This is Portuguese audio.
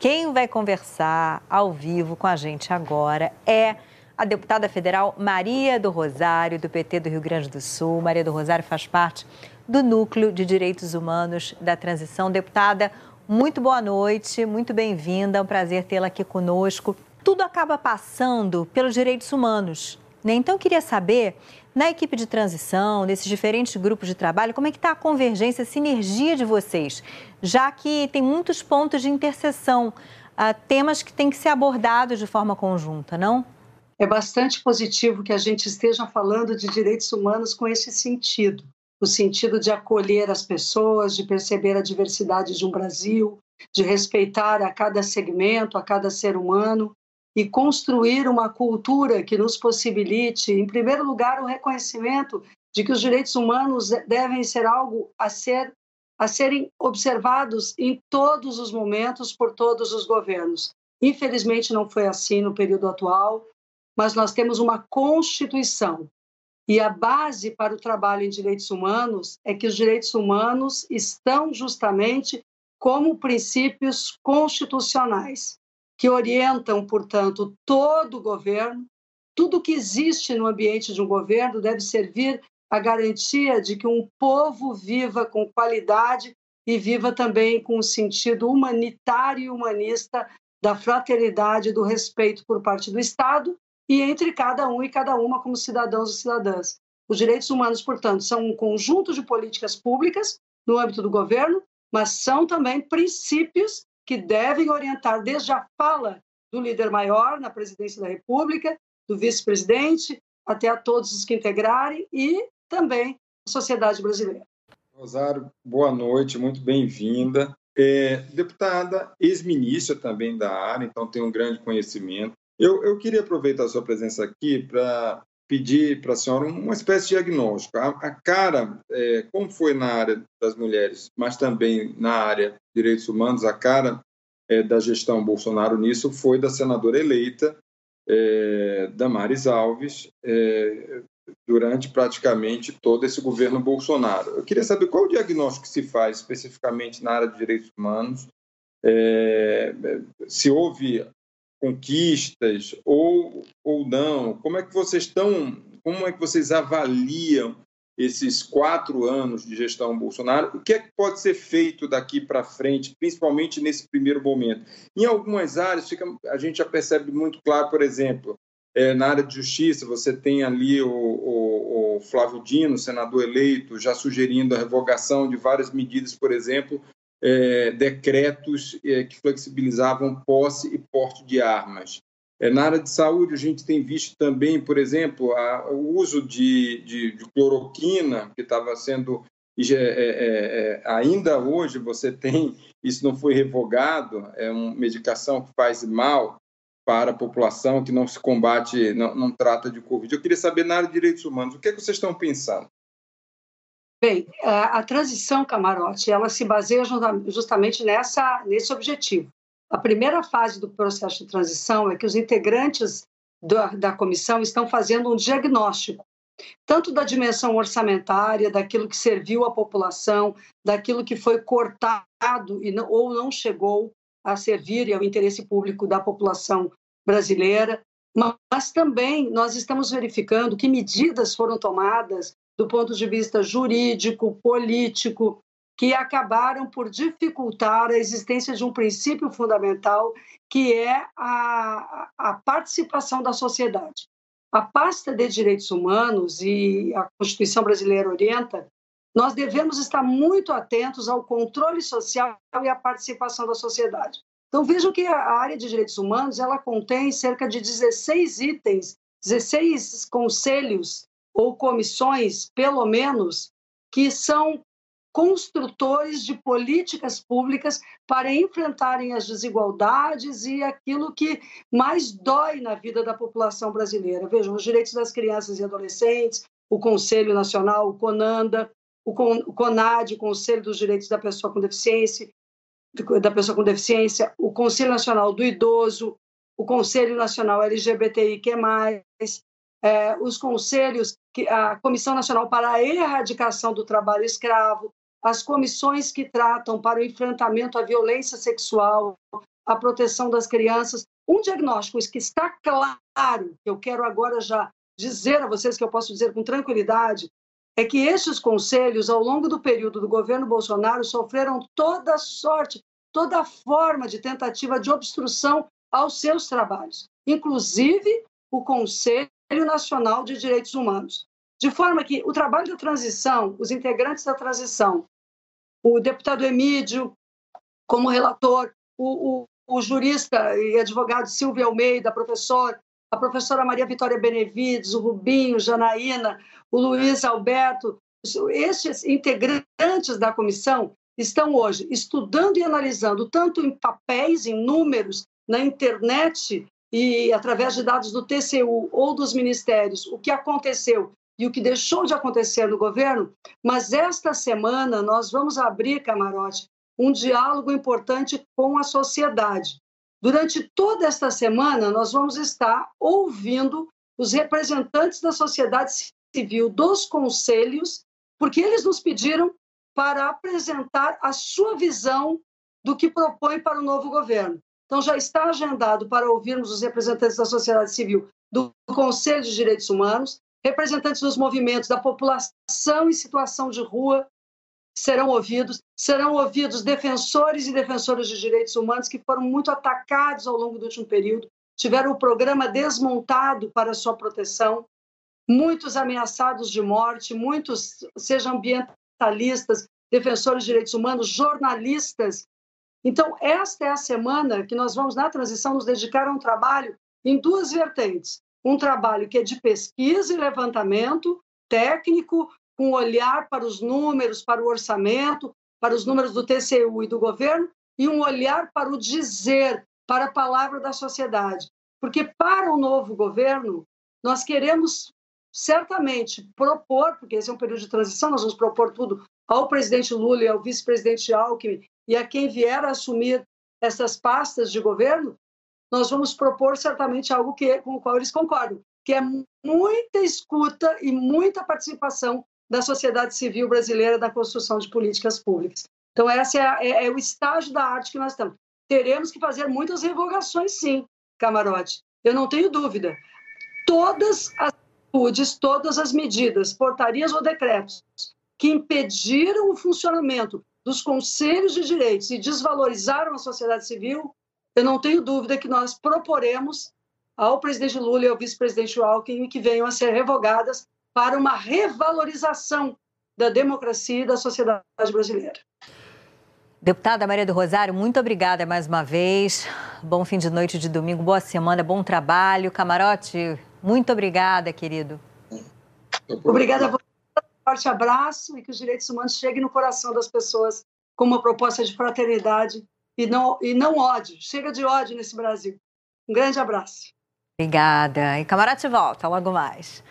Quem vai conversar ao vivo com a gente agora é a deputada federal Maria do Rosário, do PT do Rio Grande do Sul. Maria do Rosário faz parte do Núcleo de Direitos Humanos da Transição. Deputada, muito boa noite, muito bem-vinda, é um prazer tê-la aqui conosco. Tudo acaba passando pelos direitos humanos. Né? Então, eu queria saber, na equipe de transição, nesses diferentes grupos de trabalho, como é que está a convergência, a sinergia de vocês? Já que tem muitos pontos de interseção, uh, temas que têm que ser abordados de forma conjunta, não? É bastante positivo que a gente esteja falando de direitos humanos com esse sentido o sentido de acolher as pessoas, de perceber a diversidade de um Brasil, de respeitar a cada segmento, a cada ser humano e construir uma cultura que nos possibilite, em primeiro lugar, o reconhecimento de que os direitos humanos devem ser algo a ser a serem observados em todos os momentos por todos os governos. Infelizmente não foi assim no período atual, mas nós temos uma constituição e a base para o trabalho em direitos humanos é que os direitos humanos estão justamente como princípios constitucionais que orientam, portanto, todo o governo. Tudo que existe no ambiente de um governo deve servir à garantia de que um povo viva com qualidade e viva também com o sentido humanitário e humanista da fraternidade, do respeito por parte do Estado e entre cada um e cada uma como cidadãos e cidadãs. Os direitos humanos, portanto, são um conjunto de políticas públicas no âmbito do governo, mas são também princípios que devem orientar desde a fala do líder maior na presidência da República, do vice-presidente, até a todos os que integrarem e também a sociedade brasileira. Rosário, boa noite, muito bem-vinda. É, deputada, ex-ministra também da área, então tem um grande conhecimento. Eu, eu queria aproveitar a sua presença aqui para pedir para a senhora uma espécie de diagnóstico. A, a cara, é, como foi na área das mulheres, mas também na área de direitos humanos, a cara é, da gestão Bolsonaro nisso foi da senadora eleita é, Damares Alves é, durante praticamente todo esse governo Bolsonaro. Eu queria saber qual o diagnóstico que se faz especificamente na área de direitos humanos, é, se houve conquistas ou, ou não? Como é que vocês estão, como é que vocês avaliam esses quatro anos de gestão Bolsonaro? O que é que pode ser feito daqui para frente, principalmente nesse primeiro momento? Em algumas áreas, fica, a gente já percebe muito claro, por exemplo, é, na área de justiça, você tem ali o, o, o, Flávio Dino, senador eleito, já sugerindo a revogação de várias medidas, por exemplo, é, decretos é, que flexibilizavam posse e porte de armas. É, na área de saúde, a gente tem visto também, por exemplo, a, o uso de, de, de cloroquina, que estava sendo. É, é, é, ainda hoje você tem, isso não foi revogado, é uma medicação que faz mal para a população, que não se combate, não, não trata de Covid. Eu queria saber, na área de direitos humanos, o que, é que vocês estão pensando? Bem, a, transição camarote, ela se baseia justamente nessa, nesse objetivo. A primeira fase do processo de transição é que os integrantes da, da comissão estão fazendo um diagnóstico, tanto da dimensão orçamentária, daquilo que serviu à população, daquilo que foi cortado e não, ou não chegou a servir ao interesse público da população brasileira, mas também nós estamos verificando que medidas foram tomadas do ponto de vista jurídico, político, que acabaram por dificultar a existência de um princípio fundamental, que é a, a participação da sociedade. A pasta de direitos humanos e a Constituição brasileira orienta, nós devemos estar muito atentos ao controle social e à participação da sociedade. Então vejam que a área de direitos humanos ela contém cerca de 16 itens, 16 conselhos ou comissões, pelo menos, que são construtores de políticas públicas para enfrentarem as desigualdades e aquilo que mais dói na vida da população brasileira. Vejam, os direitos das crianças e adolescentes, o Conselho Nacional, o CONANDA, o CONAD, o Conselho dos Direitos da Pessoa com Deficiência, da Pessoa com Deficiência, o Conselho Nacional do Idoso, o Conselho Nacional LGBTI, que mais, é, os conselhos, a Comissão Nacional para a Erradicação do Trabalho Escravo, as comissões que tratam para o enfrentamento à violência sexual, a proteção das crianças. Um diagnóstico que está claro, que eu quero agora já dizer a vocês, que eu posso dizer com tranquilidade, é que estes conselhos, ao longo do período do governo Bolsonaro, sofreram toda sorte, toda forma de tentativa de obstrução aos seus trabalhos, inclusive o Conselho Nacional de Direitos Humanos. De forma que o trabalho da transição, os integrantes da transição, o deputado Emílio, como relator, o, o, o jurista e advogado Silvio Almeida, professor, a professora Maria Vitória Benevides, o Rubinho, Janaína, o Luiz Alberto, estes integrantes da comissão estão hoje estudando e analisando, tanto em papéis, em números, na internet e através de dados do TCU ou dos ministérios, o que aconteceu e o que deixou de acontecer no governo, mas esta semana nós vamos abrir, camarote, um diálogo importante com a sociedade. Durante toda esta semana, nós vamos estar ouvindo os representantes da sociedade civil, dos conselhos, porque eles nos pediram para apresentar a sua visão do que propõe para o novo governo. Então, já está agendado para ouvirmos os representantes da sociedade civil do Conselho de Direitos Humanos, representantes dos movimentos da população em situação de rua serão ouvidos, serão ouvidos defensores e defensoras de direitos humanos que foram muito atacados ao longo do último período, tiveram o programa desmontado para sua proteção, muitos ameaçados de morte, muitos, sejam ambientalistas, defensores de direitos humanos, jornalistas. Então, esta é a semana que nós vamos, na transição, nos dedicar a um trabalho em duas vertentes um trabalho que é de pesquisa e levantamento técnico, com olhar para os números, para o orçamento, para os números do TCU e do governo, e um olhar para o dizer, para a palavra da sociedade. Porque para o novo governo, nós queremos certamente propor, porque esse é um período de transição, nós vamos propor tudo ao presidente Lula e ao vice-presidente Alckmin e a quem vier a assumir essas pastas de governo, nós vamos propor certamente algo que, com o qual eles concordam, que é muita escuta e muita participação da sociedade civil brasileira na construção de políticas públicas. Então, esse é, é, é, o estágio da arte que nós estamos. Teremos que fazer muitas revogações, sim, camarote. Eu não tenho dúvida. Todas as atitudes, todas as medidas, portarias ou decretos que impediram o funcionamento dos conselhos de direitos e desvalorizaram a sociedade civil eu não tenho dúvida que nós proporemos ao presidente Lula e ao vice-presidente Alckmin que venham a ser revogadas para uma revalorização da democracia e da sociedade brasileira. Deputada Maria do Rosário, muito obrigada mais uma vez. Bom fim de noite de domingo, boa semana, bom trabalho. Camarote, muito obrigada, querido. Obrigada a você. Um forte abraço e que os direitos humanos cheguem no coração das pessoas com uma proposta de fraternidade e não, e não ódio. Chega de ódio nesse Brasil. Um grande abraço. Obrigada. E Camarote volta logo mais.